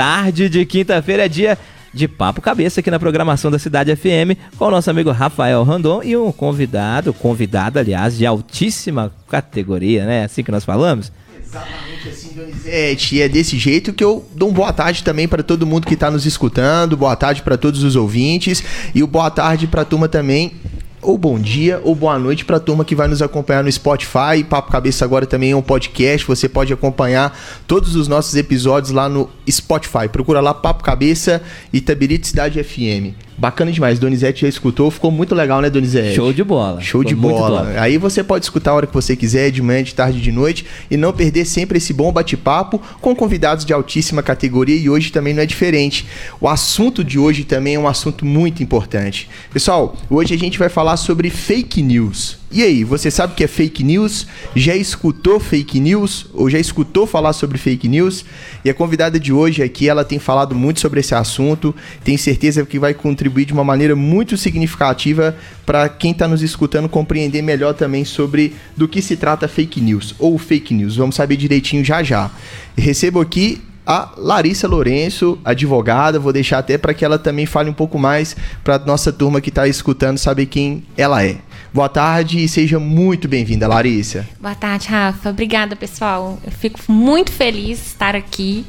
tarde de quinta-feira é dia de papo cabeça aqui na programação da Cidade FM com o nosso amigo Rafael Randon e um convidado, convidado aliás, de altíssima categoria, né? Assim que nós falamos. Exatamente assim, Donizete. E é desse jeito que eu dou um boa tarde também para todo mundo que está nos escutando, boa tarde para todos os ouvintes e o boa tarde para a turma também ou bom dia ou boa noite para a turma que vai nos acompanhar no Spotify. Papo Cabeça agora também é um podcast. Você pode acompanhar todos os nossos episódios lá no Spotify. Procura lá Papo Cabeça Itabirito Cidade FM. Bacana demais. Donizete já escutou, ficou muito legal, né, Donizete? Show de bola. Show de bola. Aí você pode escutar a hora que você quiser, de manhã, de tarde, de noite, e não perder sempre esse bom bate-papo com convidados de altíssima categoria. E hoje também não é diferente. O assunto de hoje também é um assunto muito importante. Pessoal, hoje a gente vai falar sobre fake news. E aí, você sabe o que é fake news? Já escutou fake news? Ou já escutou falar sobre fake news? E a convidada de hoje aqui, ela tem falado muito sobre esse assunto. Tenho certeza que vai contribuir de uma maneira muito significativa para quem está nos escutando compreender melhor também sobre do que se trata fake news ou fake news. Vamos saber direitinho já já. Recebo aqui a Larissa Lourenço, advogada. Vou deixar até para que ela também fale um pouco mais para nossa turma que está escutando saber quem ela é. Boa tarde e seja muito bem-vinda, Larissa. Boa tarde, Rafa. Obrigada, pessoal. Eu fico muito feliz de estar aqui.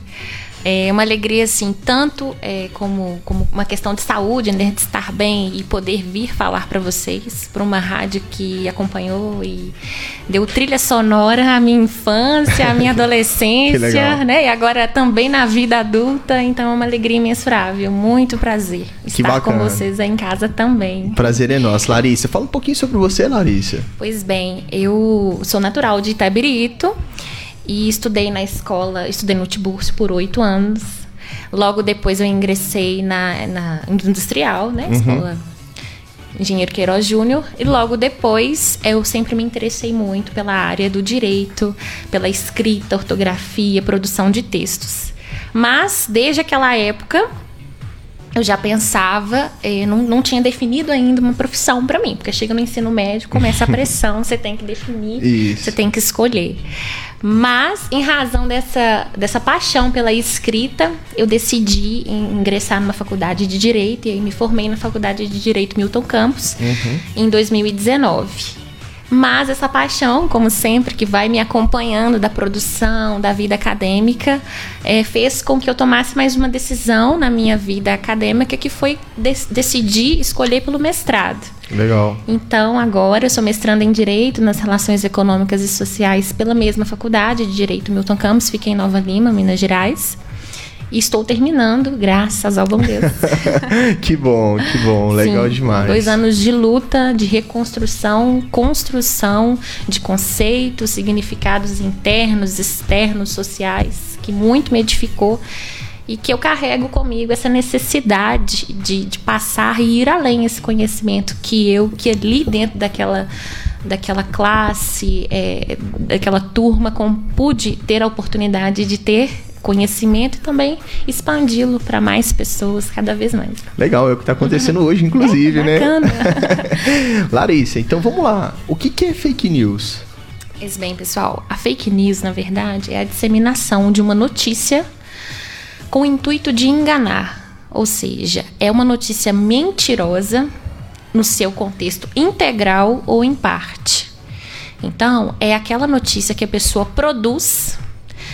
É uma alegria, assim, tanto é, como, como uma questão de saúde, né, de estar bem e poder vir falar para vocês, para uma rádio que acompanhou e deu trilha sonora à minha infância, à minha adolescência, né, e agora também na vida adulta. Então é uma alegria imensurável. Muito prazer estar com vocês aí em casa também. Prazer é nosso, Larissa. Fala um pouquinho sobre você, Larissa. Pois bem, eu sou natural de Itabirito e estudei na escola, estudei no Tiburcio por oito anos. Logo depois eu ingressei na, na industrial, né? Escola Engenheiro Queiroz Júnior. E logo depois eu sempre me interessei muito pela área do direito, pela escrita, ortografia, produção de textos. Mas desde aquela época eu já pensava, eh, não, não tinha definido ainda uma profissão para mim, porque chega no ensino médio, começa a pressão, você tem que definir, Isso. você tem que escolher. Mas, em razão dessa, dessa paixão pela escrita, eu decidi ingressar numa faculdade de Direito, e aí me formei na Faculdade de Direito Milton Campos em 2019. Mas essa paixão, como sempre, que vai me acompanhando da produção, da vida acadêmica, eh, fez com que eu tomasse mais uma decisão na minha vida acadêmica, que foi dec- decidir escolher pelo mestrado. Legal. Então, agora eu sou mestranda em Direito nas Relações Econômicas e Sociais pela mesma faculdade de Direito Milton Campos, fiquei em Nova Lima, Minas Gerais. E estou terminando, graças ao bom Deus. que bom, que bom. Legal Sim, demais. Dois anos de luta, de reconstrução, construção de conceitos, significados internos, externos, sociais, que muito me edificou e que eu carrego comigo essa necessidade de, de passar e ir além esse conhecimento que eu, que ali dentro daquela daquela classe, é, daquela turma, com, pude ter a oportunidade de ter conhecimento e também expandi-lo para mais pessoas cada vez mais. Legal, é o que está acontecendo hoje, inclusive, né? Bacana. Larissa, então vamos lá. O que, que é fake news? Pois bem, pessoal, a fake news, na verdade, é a disseminação de uma notícia com o intuito de enganar. Ou seja, é uma notícia mentirosa no seu contexto integral ou em parte. Então, é aquela notícia que a pessoa produz,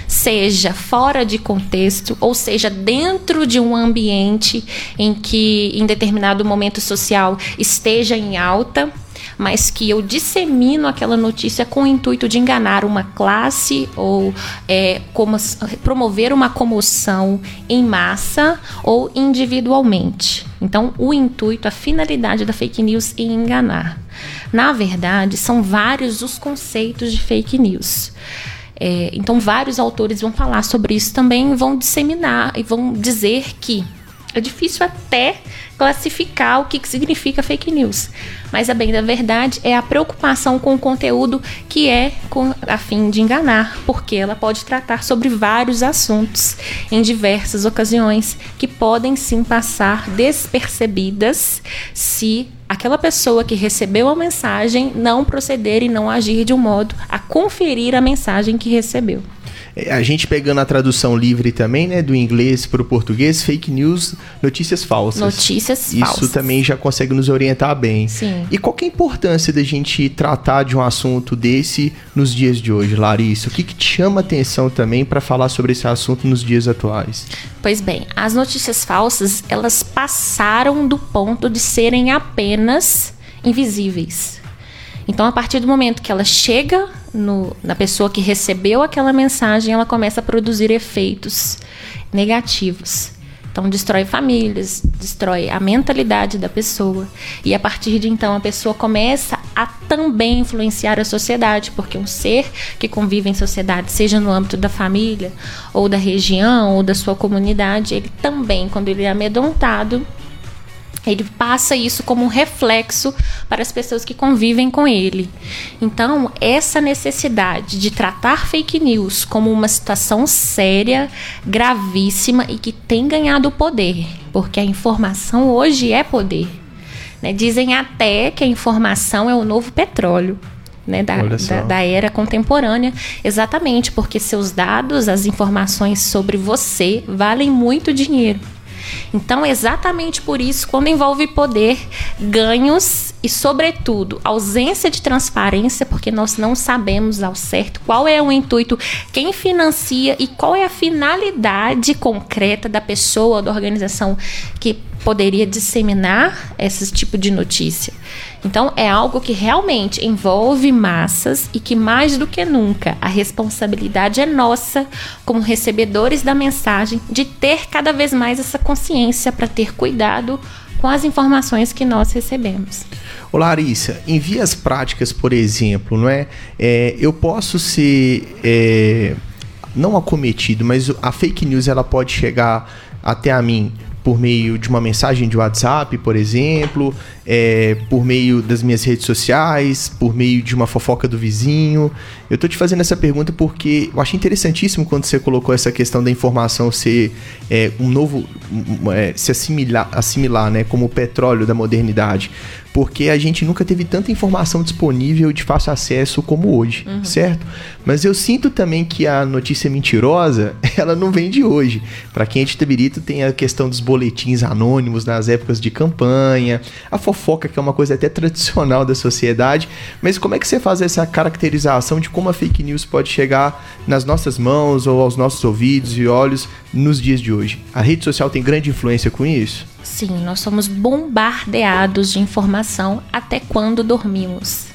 seja fora de contexto, ou seja, dentro de um ambiente em que, em determinado momento social, esteja em alta, mas que eu dissemino aquela notícia com o intuito de enganar uma classe ou é, como, promover uma comoção em massa ou individualmente. Então, o intuito, a finalidade da fake news é enganar. Na verdade, são vários os conceitos de fake news. É, então, vários autores vão falar sobre isso também, vão disseminar e vão dizer que é difícil até classificar o que, que significa fake news. Mas a bem da verdade é a preocupação com o conteúdo que é com, a fim de enganar, porque ela pode tratar sobre vários assuntos em diversas ocasiões que podem sim passar despercebidas se aquela pessoa que recebeu a mensagem não proceder e não agir de um modo a conferir a mensagem que recebeu. A gente pegando a tradução livre também, né, do inglês para o português, fake news, notícias falsas. Notícias Isso falsas. também já consegue nos orientar bem. Sim. E qual que é a importância da gente tratar de um assunto desse nos dias de hoje, Larissa? O que, que te chama atenção também para falar sobre esse assunto nos dias atuais? Pois bem, as notícias falsas, elas passaram do ponto de serem apenas invisíveis. Então, a partir do momento que ela chega no, na pessoa que recebeu aquela mensagem, ela começa a produzir efeitos negativos. Então, destrói famílias, destrói a mentalidade da pessoa. E a partir de então, a pessoa começa a também influenciar a sociedade, porque um ser que convive em sociedade, seja no âmbito da família, ou da região, ou da sua comunidade, ele também, quando ele é amedrontado, ele passa isso como um reflexo para as pessoas que convivem com ele. Então, essa necessidade de tratar fake news como uma situação séria, gravíssima e que tem ganhado poder, porque a informação hoje é poder. Né? Dizem até que a informação é o novo petróleo. Né, da, da, da, era contemporânea, exatamente porque seus dados, as informações sobre você valem muito dinheiro. Então, exatamente por isso, quando envolve poder, ganhos e, sobretudo, ausência de transparência, porque nós não sabemos ao certo qual é o intuito, quem financia e qual é a finalidade concreta da pessoa, da organização que poderia disseminar esse tipo de notícia. Então, é algo que realmente envolve massas e que, mais do que nunca, a responsabilidade é nossa, como recebedores da mensagem, de ter cada vez mais essa consciência para ter cuidado com as informações que nós recebemos. Ô Larissa, em vias práticas, por exemplo, não é? é eu posso ser é, não acometido, mas a fake news ela pode chegar até a mim por meio de uma mensagem de WhatsApp, por exemplo, é, por meio das minhas redes sociais, por meio de uma fofoca do vizinho. Eu tô te fazendo essa pergunta porque eu achei interessantíssimo quando você colocou essa questão da informação ser é, um novo. Um, é, se assimilar, assimilar né, como o petróleo da modernidade. Porque a gente nunca teve tanta informação disponível de fácil acesso como hoje, uhum. certo? Mas eu sinto também que a notícia mentirosa, ela não vem de hoje. Para quem é de Tabirito, tem a questão dos boletins anônimos nas épocas de campanha, a fofoca, que é uma coisa até tradicional da sociedade. Mas como é que você faz essa caracterização de como a fake news pode chegar nas nossas mãos ou aos nossos ouvidos e olhos nos dias de hoje? A rede social tem grande influência com isso? Sim, nós somos bombardeados de informação até quando dormimos.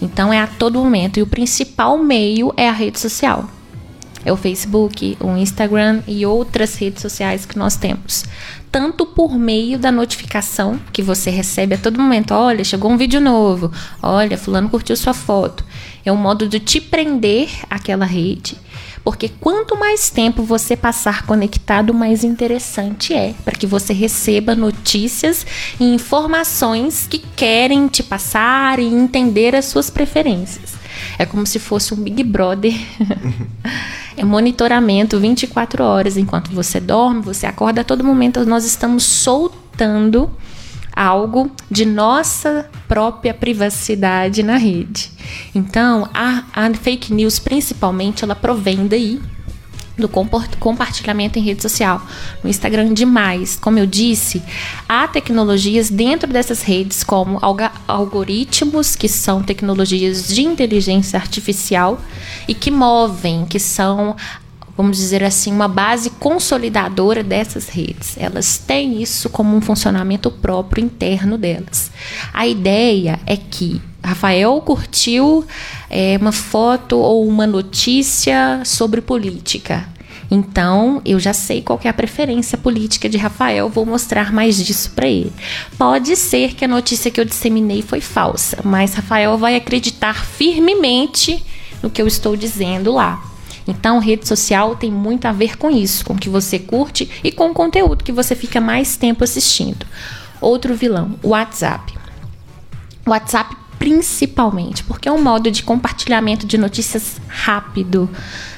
Então é a todo momento. E o principal meio é a rede social. É o Facebook, o Instagram e outras redes sociais que nós temos. Tanto por meio da notificação que você recebe a todo momento. Olha, chegou um vídeo novo. Olha, fulano curtiu sua foto. É um modo de te prender àquela rede porque quanto mais tempo você passar conectado, mais interessante é para que você receba notícias e informações que querem te passar e entender as suas preferências. É como se fosse um Big Brother. é monitoramento 24 horas enquanto você dorme, você acorda a todo momento. Nós estamos soltando algo de nossa própria privacidade na rede. Então, a, a fake news, principalmente, ela provém daí do compartilhamento em rede social, no Instagram demais. Como eu disse, há tecnologias dentro dessas redes, como algoritmos, que são tecnologias de inteligência artificial e que movem, que são vamos dizer assim, uma base consolidadora dessas redes. Elas têm isso como um funcionamento próprio interno delas. A ideia é que Rafael curtiu é, uma foto ou uma notícia sobre política. Então, eu já sei qual é a preferência política de Rafael, vou mostrar mais disso para ele. Pode ser que a notícia que eu disseminei foi falsa, mas Rafael vai acreditar firmemente no que eu estou dizendo lá. Então, rede social tem muito a ver com isso, com o que você curte e com o conteúdo que você fica mais tempo assistindo. Outro vilão, o WhatsApp. O WhatsApp principalmente, porque é um modo de compartilhamento de notícias rápido.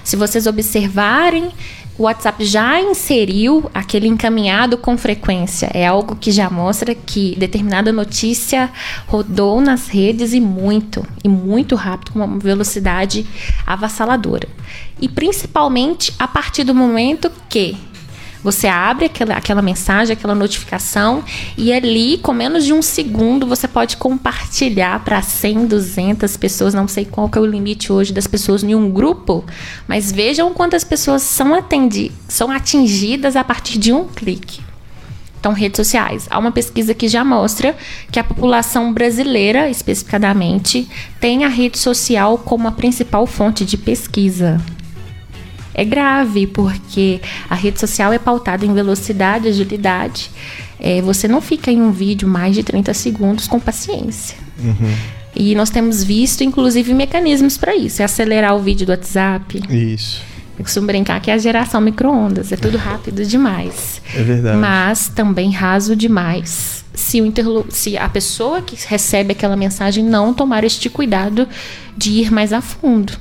Se vocês observarem o WhatsApp já inseriu aquele encaminhado com frequência. É algo que já mostra que determinada notícia rodou nas redes e muito, e muito rápido, com uma velocidade avassaladora. E principalmente a partir do momento que você abre aquela, aquela mensagem, aquela notificação e ali, com menos de um segundo, você pode compartilhar para 100, 200 pessoas. Não sei qual que é o limite hoje das pessoas em um grupo, mas vejam quantas pessoas são, atendi são atingidas a partir de um clique. Então, redes sociais. Há uma pesquisa que já mostra que a população brasileira, especificadamente, tem a rede social como a principal fonte de pesquisa é grave, porque a rede social é pautada em velocidade, agilidade. É, você não fica em um vídeo mais de 30 segundos com paciência. Uhum. E nós temos visto, inclusive, mecanismos para isso. É acelerar o vídeo do WhatsApp. Isso. Eu costumo brincar que é a geração micro-ondas. É tudo rápido demais. É verdade. Mas também raso demais. Se, o interlo... se a pessoa que recebe aquela mensagem não tomar este cuidado de ir mais a fundo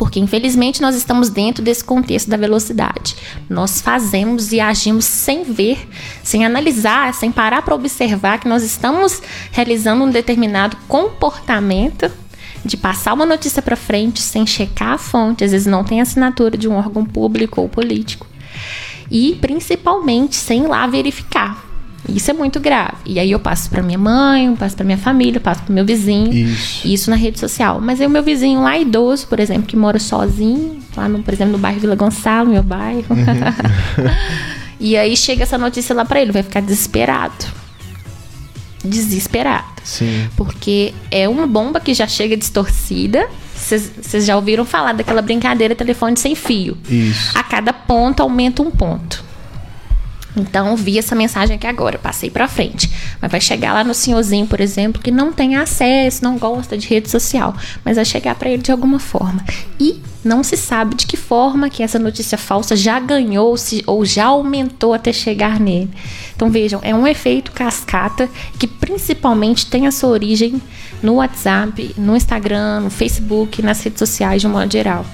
porque infelizmente nós estamos dentro desse contexto da velocidade. Nós fazemos e agimos sem ver, sem analisar, sem parar para observar que nós estamos realizando um determinado comportamento de passar uma notícia para frente sem checar a fonte, às vezes não tem assinatura de um órgão público ou político. E principalmente sem lá verificar. Isso é muito grave. E aí eu passo para minha mãe, passo para minha família, passo para meu vizinho. Isso. Isso na rede social. Mas aí o meu vizinho lá idoso, por exemplo, que mora sozinho, lá no, por exemplo, no bairro Vila Gonçalo, meu bairro. Uhum. e aí chega essa notícia lá para ele, vai ficar desesperado. Desesperado. Sim. Porque é uma bomba que já chega distorcida. Vocês já ouviram falar daquela brincadeira telefone sem fio? Isso. A cada ponto aumenta um ponto. Então, vi essa mensagem aqui agora, passei para frente. Mas vai chegar lá no senhorzinho, por exemplo, que não tem acesso, não gosta de rede social, mas vai chegar para ele de alguma forma. E não se sabe de que forma que essa notícia falsa já ganhou se, ou já aumentou até chegar nele. Então vejam, é um efeito cascata que principalmente tem a sua origem no WhatsApp, no Instagram, no Facebook, nas redes sociais de um modo geral.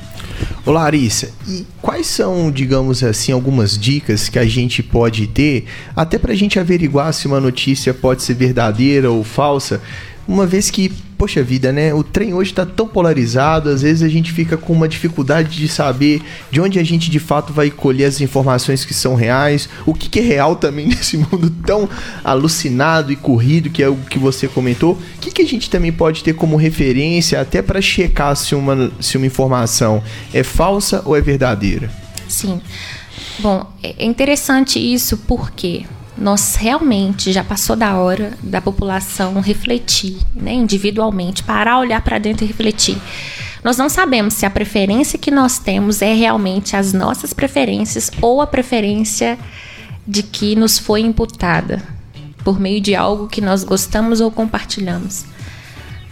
Ô Larissa, e quais são, digamos assim, algumas dicas que a gente pode ter, até para a gente averiguar se uma notícia pode ser verdadeira ou falsa, uma vez que poxa vida, né? O trem hoje está tão polarizado, às vezes a gente fica com uma dificuldade de saber de onde a gente de fato vai colher as informações que são reais, o que, que é real também nesse mundo tão alucinado e corrido que é o que você comentou. Que, a gente também pode ter como referência até para checar se uma, se uma informação é falsa ou é verdadeira? Sim. Bom, é interessante isso porque nós realmente já passou da hora da população refletir, né, individualmente, parar, olhar para dentro e refletir. Nós não sabemos se a preferência que nós temos é realmente as nossas preferências ou a preferência de que nos foi imputada por meio de algo que nós gostamos ou compartilhamos.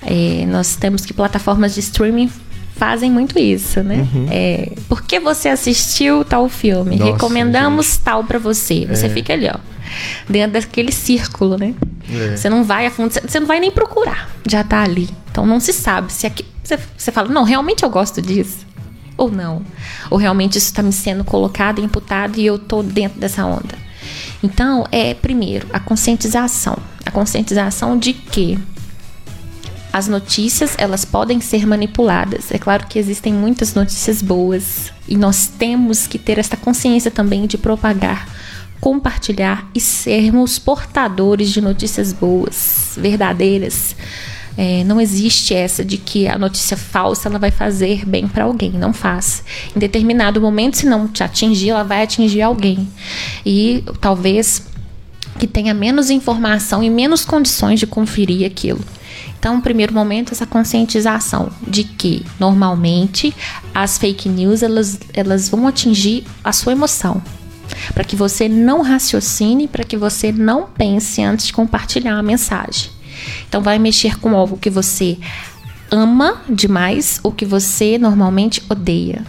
É, nós temos que plataformas de streaming fazem muito isso, né? Uhum. É, por que você assistiu tal filme? Nossa, Recomendamos gente. tal para você. Você é. fica ali, ó dentro daquele círculo, né? É. Você não vai a fundo, você não vai nem procurar, já tá ali. Então não se sabe se aqui, você, você fala, não, realmente eu gosto disso. Ou não. Ou realmente isso está me sendo colocado, imputado e eu tô dentro dessa onda. Então, é primeiro a conscientização. A conscientização de que as notícias elas podem ser manipuladas. É claro que existem muitas notícias boas e nós temos que ter essa consciência também de propagar compartilhar e sermos portadores de notícias boas, verdadeiras. É, não existe essa de que a notícia falsa ela vai fazer bem para alguém, não faz. Em determinado momento, se não te atingir, ela vai atingir alguém. E talvez que tenha menos informação e menos condições de conferir aquilo. Então, no primeiro momento, essa conscientização de que, normalmente, as fake news elas, elas vão atingir a sua emoção, para que você não raciocine, para que você não pense antes de compartilhar a mensagem. Então, vai mexer com algo que você ama demais ou que você normalmente odeia.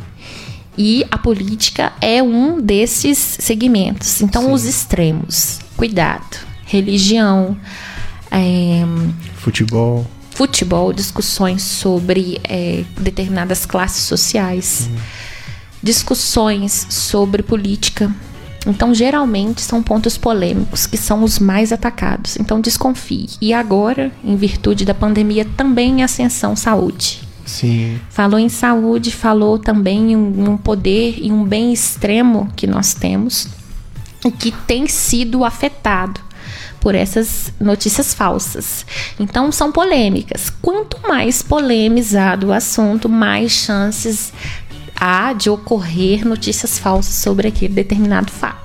E a política é um desses segmentos. Então, Sim. os extremos. Cuidado. Religião. É, futebol. Futebol, discussões sobre é, determinadas classes sociais. Hum discussões sobre política. Então, geralmente são pontos polêmicos que são os mais atacados. Então, desconfie. E agora, em virtude da pandemia, também em ascensão saúde. Sim. Falou em saúde, falou também em um poder e um bem extremo que nós temos e que tem sido afetado por essas notícias falsas. Então são polêmicas. Quanto mais polemizado o assunto, mais chances há de ocorrer notícias falsas sobre aquele determinado fato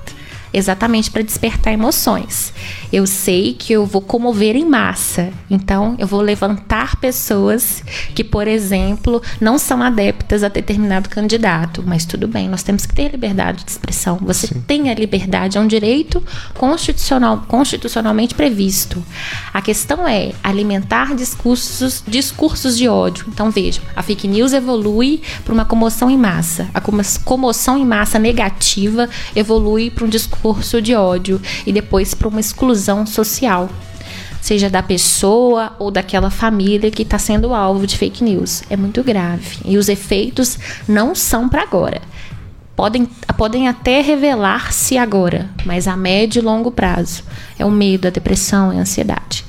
exatamente para despertar emoções. Eu sei que eu vou comover em massa, então eu vou levantar pessoas que, por exemplo, não são adeptas a determinado candidato, mas tudo bem, nós temos que ter liberdade de expressão. Você Sim. tem a liberdade, é um direito constitucional, constitucionalmente previsto. A questão é alimentar discursos, discursos de ódio. Então vejam, a fake news evolui para uma comoção em massa. A comoção em massa negativa evolui para um discurso discurso de ódio e depois para uma exclusão social, seja da pessoa ou daquela família que está sendo alvo de fake news. É muito grave e os efeitos não são para agora. Podem, podem até revelar-se agora, mas a médio e longo prazo. É o medo, a depressão, a ansiedade.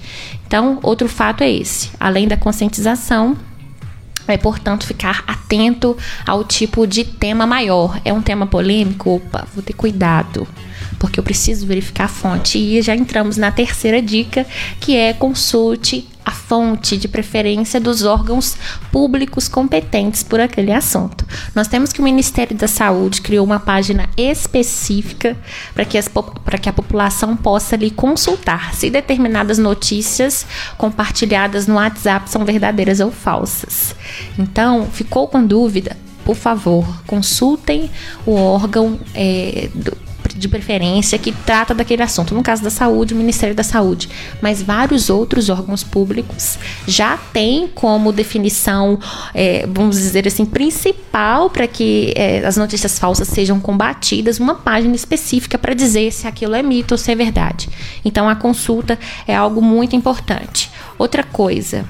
Então, outro fato é esse. Além da conscientização, é, portanto, ficar atento ao tipo de tema maior. É um tema polêmico? Opa, vou ter cuidado porque eu preciso verificar a fonte. E já entramos na terceira dica, que é consulte a fonte de preferência dos órgãos públicos competentes por aquele assunto. Nós temos que o Ministério da Saúde criou uma página específica para que, que a população possa ali consultar se determinadas notícias compartilhadas no WhatsApp são verdadeiras ou falsas. Então, ficou com dúvida? Por favor, consultem o órgão é, do, de preferência que trata daquele assunto. No caso da saúde, o Ministério da Saúde, mas vários outros órgãos públicos já têm como definição, é, vamos dizer assim, principal para que é, as notícias falsas sejam combatidas, uma página específica para dizer se aquilo é mito ou se é verdade. Então a consulta é algo muito importante. Outra coisa.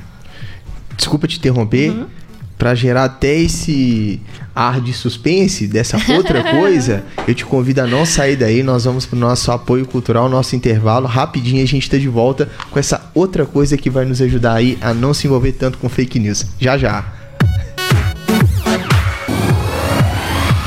Desculpa te interromper. Uhum para gerar até esse ar de suspense dessa outra coisa, eu te convido a não sair daí. Nós vamos para o nosso apoio cultural, nosso intervalo. Rapidinho a gente está de volta com essa outra coisa que vai nos ajudar aí a não se envolver tanto com fake news. Já já.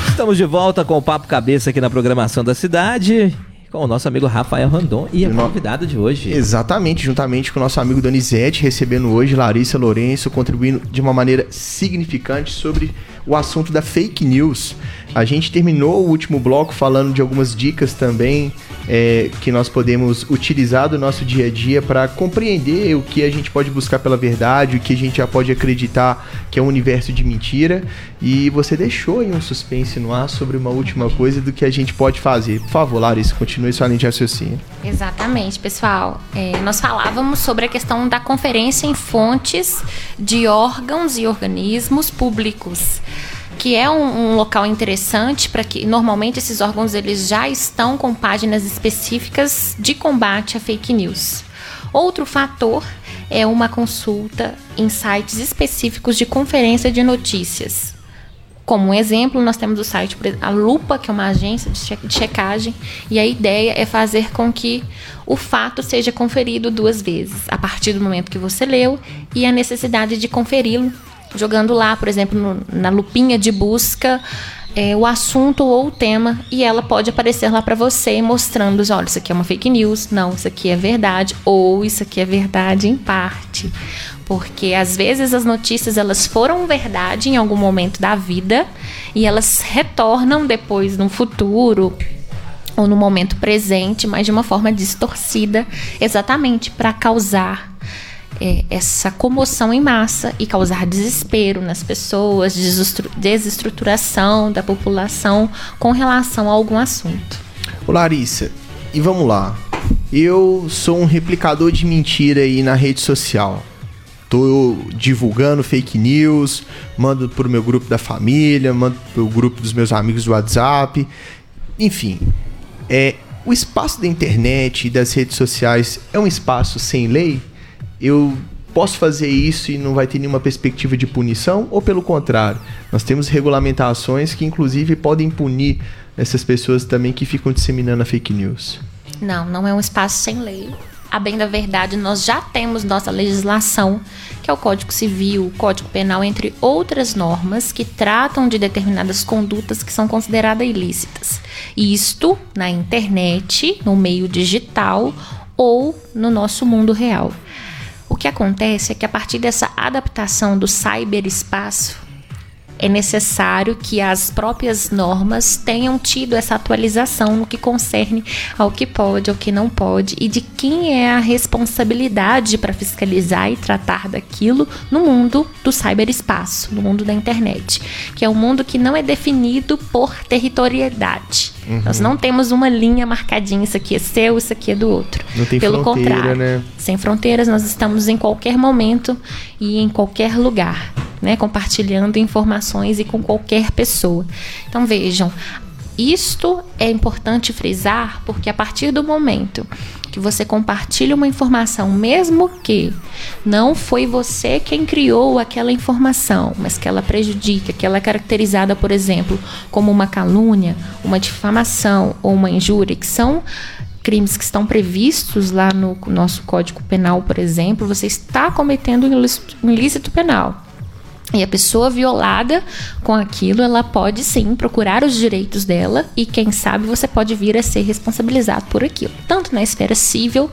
Estamos de volta com o Papo Cabeça aqui na programação da cidade com o nosso amigo Rafael Randon e a convidada de hoje. Exatamente, juntamente com o nosso amigo Donizete, recebendo hoje Larissa Lourenço, contribuindo de uma maneira significante sobre o assunto da fake news. A gente terminou o último bloco falando de algumas dicas também é, que nós podemos utilizar do nosso dia a dia para compreender o que a gente pode buscar pela verdade, o que a gente já pode acreditar que é um universo de mentira. E você deixou aí um suspense no ar sobre uma última coisa do que a gente pode fazer. Por favor, Larissa, continue sua linha de raciocínio. Exatamente, pessoal. É, nós falávamos sobre a questão da conferência em fontes de órgãos e organismos públicos que é um, um local interessante para que normalmente esses órgãos eles já estão com páginas específicas de combate a fake news. Outro fator é uma consulta em sites específicos de conferência de notícias. Como um exemplo, nós temos o site a Lupa, que é uma agência de checagem, e a ideia é fazer com que o fato seja conferido duas vezes, a partir do momento que você leu e a necessidade de conferi-lo jogando lá, por exemplo, no, na lupinha de busca é, o assunto ou o tema e ela pode aparecer lá para você mostrando, olha, isso aqui é uma fake news, não, isso aqui é verdade ou isso aqui é verdade em parte. Porque às vezes as notícias elas foram verdade em algum momento da vida e elas retornam depois no futuro ou no momento presente, mas de uma forma distorcida, exatamente para causar é, essa comoção em massa e causar desespero nas pessoas, desestruturação da população com relação a algum assunto. Ô Larissa, e vamos lá. Eu sou um replicador de mentira aí na rede social. Tô divulgando fake news, mando pro meu grupo da família, mando pro grupo dos meus amigos do WhatsApp. Enfim, é, o espaço da internet e das redes sociais é um espaço sem lei? Eu posso fazer isso e não vai ter nenhuma perspectiva de punição? Ou pelo contrário, nós temos regulamentações que inclusive podem punir essas pessoas também que ficam disseminando a fake news? Não, não é um espaço sem lei. A bem da verdade, nós já temos nossa legislação, que é o Código Civil, o Código Penal, entre outras normas que tratam de determinadas condutas que são consideradas ilícitas. Isto na internet, no meio digital ou no nosso mundo real. O que acontece é que a partir dessa adaptação do cyberespaço, é necessário que as próprias normas tenham tido essa atualização no que concerne ao que pode, ao que não pode e de quem é a responsabilidade para fiscalizar e tratar daquilo no mundo do cyberespaço, no mundo da internet, que é um mundo que não é definido por territorialidade. Uhum. Nós não temos uma linha marcadinha, isso aqui é seu, isso aqui é do outro. Não tem Pelo contrário, né? sem fronteiras, nós estamos em qualquer momento e em qualquer lugar, né? Compartilhando informações e com qualquer pessoa. Então vejam, isto é importante frisar porque a partir do momento que você compartilha uma informação, mesmo que não foi você quem criou aquela informação, mas que ela prejudica, que ela é caracterizada, por exemplo, como uma calúnia, uma difamação ou uma injúria, que são crimes que estão previstos lá no nosso Código Penal, por exemplo, você está cometendo um ilícito, penal. E a pessoa violada com aquilo, ela pode sim procurar os direitos dela e quem sabe você pode vir a ser responsabilizado por aquilo, tanto na esfera civil,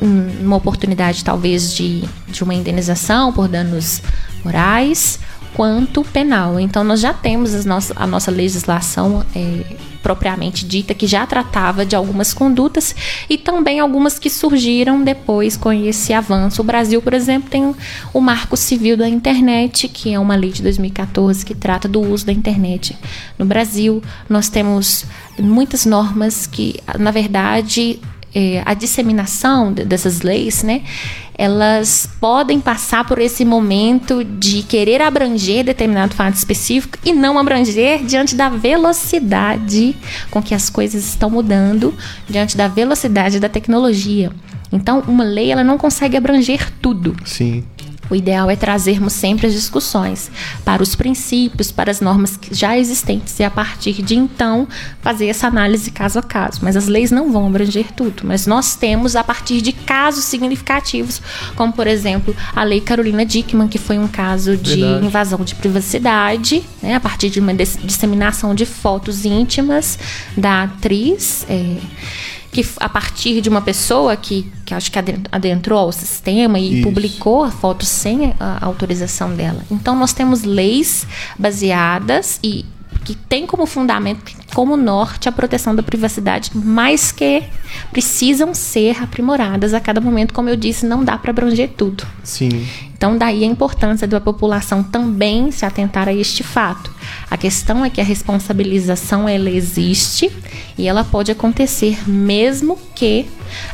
uma oportunidade talvez de, de uma indenização por danos morais, quanto penal. Então nós já temos as nossas, a nossa legislação é, propriamente dita que já tratava de algumas condutas e também algumas que surgiram depois com esse avanço. O Brasil, por exemplo, tem o Marco Civil da Internet, que é uma lei de 2014 que trata do uso da internet no Brasil. Nós temos muitas normas que, na verdade, é, a disseminação dessas leis, né, elas podem passar por esse momento de querer abranger determinado fato específico e não abranger diante da velocidade com que as coisas estão mudando, diante da velocidade da tecnologia. Então, uma lei ela não consegue abranger tudo. Sim. O ideal é trazermos sempre as discussões para os princípios, para as normas já existentes e a partir de então fazer essa análise caso a caso. Mas as leis não vão abranger tudo, mas nós temos a partir de casos significativos, como por exemplo a Lei Carolina Dickman, que foi um caso de Verdade. invasão de privacidade, né, a partir de uma disseminação de fotos íntimas da atriz. É, que a partir de uma pessoa que, que acho que adentrou ao sistema e Isso. publicou a foto sem a autorização dela. Então nós temos leis baseadas e que tem como fundamento, como norte, a proteção da privacidade, mas que precisam ser aprimoradas a cada momento. Como eu disse, não dá para abranger tudo. Sim. Então, daí a importância da população também se atentar a este fato. A questão é que a responsabilização ela existe e ela pode acontecer mesmo que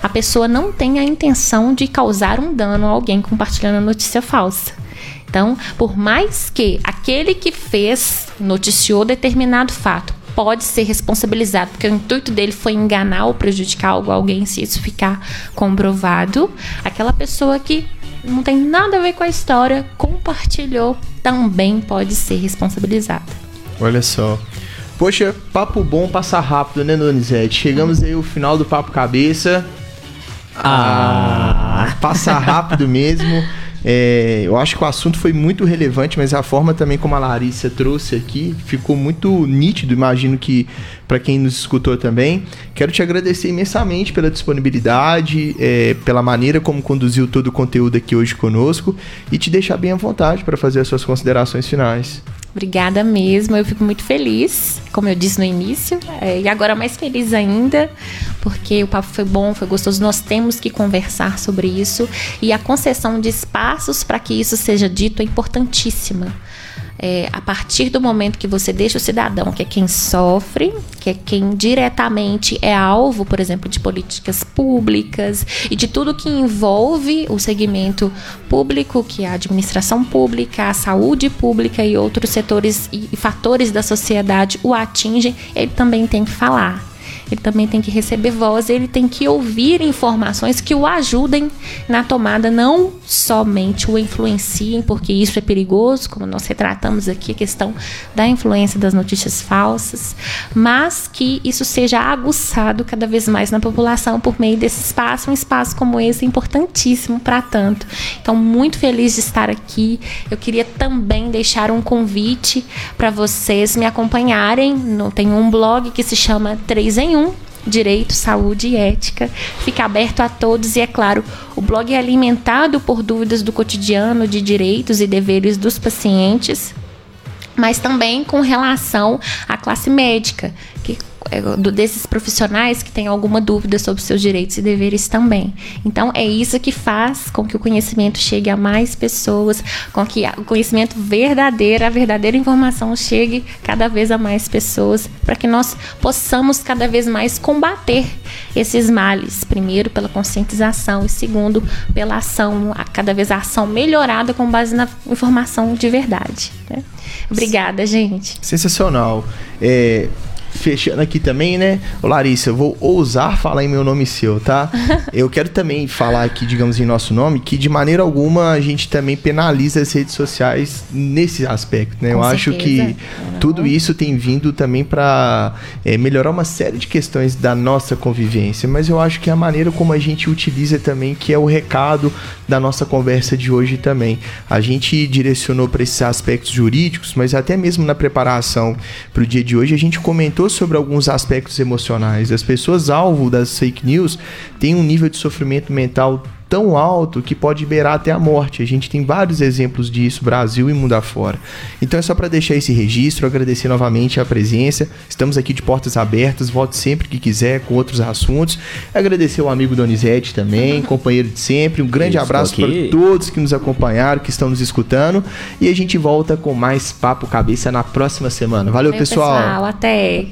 a pessoa não tenha a intenção de causar um dano a alguém compartilhando a notícia falsa. Então, por mais que aquele que fez noticiou determinado fato pode ser responsabilizado, porque o intuito dele foi enganar ou prejudicar algo, alguém, se isso ficar comprovado, aquela pessoa que não tem nada a ver com a história compartilhou também pode ser responsabilizada. Olha só. Poxa, papo bom passar rápido, né, Donizete? Chegamos aí ao final do Papo Cabeça. Ah, passa rápido mesmo. É, eu acho que o assunto foi muito relevante, mas a forma também como a Larissa trouxe aqui ficou muito nítido. Imagino que para quem nos escutou também. Quero te agradecer imensamente pela disponibilidade, é, pela maneira como conduziu todo o conteúdo aqui hoje conosco e te deixar bem à vontade para fazer as suas considerações finais. Obrigada mesmo, eu fico muito feliz, como eu disse no início, é, e agora mais feliz ainda, porque o papo foi bom, foi gostoso. Nós temos que conversar sobre isso. E a concessão de espaços para que isso seja dito é importantíssima é, a partir do momento que você deixa o cidadão, que é quem sofre, que é quem diretamente é alvo, por exemplo, de políticas públicas e de tudo que envolve o segmento público, que é a administração pública, a saúde pública e outros setores e fatores da sociedade o atingem, ele também tem que falar. Ele também tem que receber voz, ele tem que ouvir informações que o ajudem na tomada, não somente o influenciem, porque isso é perigoso, como nós retratamos aqui a questão da influência das notícias falsas, mas que isso seja aguçado cada vez mais na população por meio desse espaço, um espaço como esse importantíssimo para tanto. Então, muito feliz de estar aqui. Eu queria também deixar um convite para vocês me acompanharem. Tem um blog que se chama 3 em 1, Direito, Saúde e Ética. Fica aberto a todos e, é claro, o blog é alimentado por dúvidas do cotidiano de direitos e deveres dos pacientes, mas também com relação à classe médica, que desses profissionais que têm alguma dúvida sobre seus direitos e deveres também. Então, é isso que faz com que o conhecimento chegue a mais pessoas, com que o conhecimento verdadeiro, a verdadeira informação chegue cada vez a mais pessoas, para que nós possamos cada vez mais combater esses males. Primeiro, pela conscientização e segundo, pela ação, cada vez a ação melhorada com base na informação de verdade. Né? Obrigada, gente. Sensacional. É, fechando aqui também, né? Ô Larissa, eu vou ousar falar em meu nome seu, tá? eu quero também falar aqui, digamos, em nosso nome, que de maneira alguma a gente também penaliza as redes sociais nesse aspecto, né? Com eu certeza. acho que tudo isso tem vindo também para é, melhorar uma série de questões da nossa convivência, mas eu acho que a maneira como a gente utiliza também, que é o recado da nossa conversa de hoje também. A gente direcionou para esses aspectos jurídicos, mas até mesmo na preparação para o dia de hoje a gente comentou sobre alguns aspectos emocionais. As pessoas alvo das fake news têm um nível de sofrimento mental tão alto que pode beirar até a morte. A gente tem vários exemplos disso, Brasil e mundo afora. Então é só para deixar esse registro, agradecer novamente a presença. Estamos aqui de portas abertas, volte sempre que quiser com outros assuntos. Agradecer ao amigo Donizete também, companheiro de sempre. Um grande Isso abraço para todos que nos acompanharam, que estão nos escutando. E a gente volta com mais Papo Cabeça na próxima semana. Valeu, pessoal. pessoal. Até.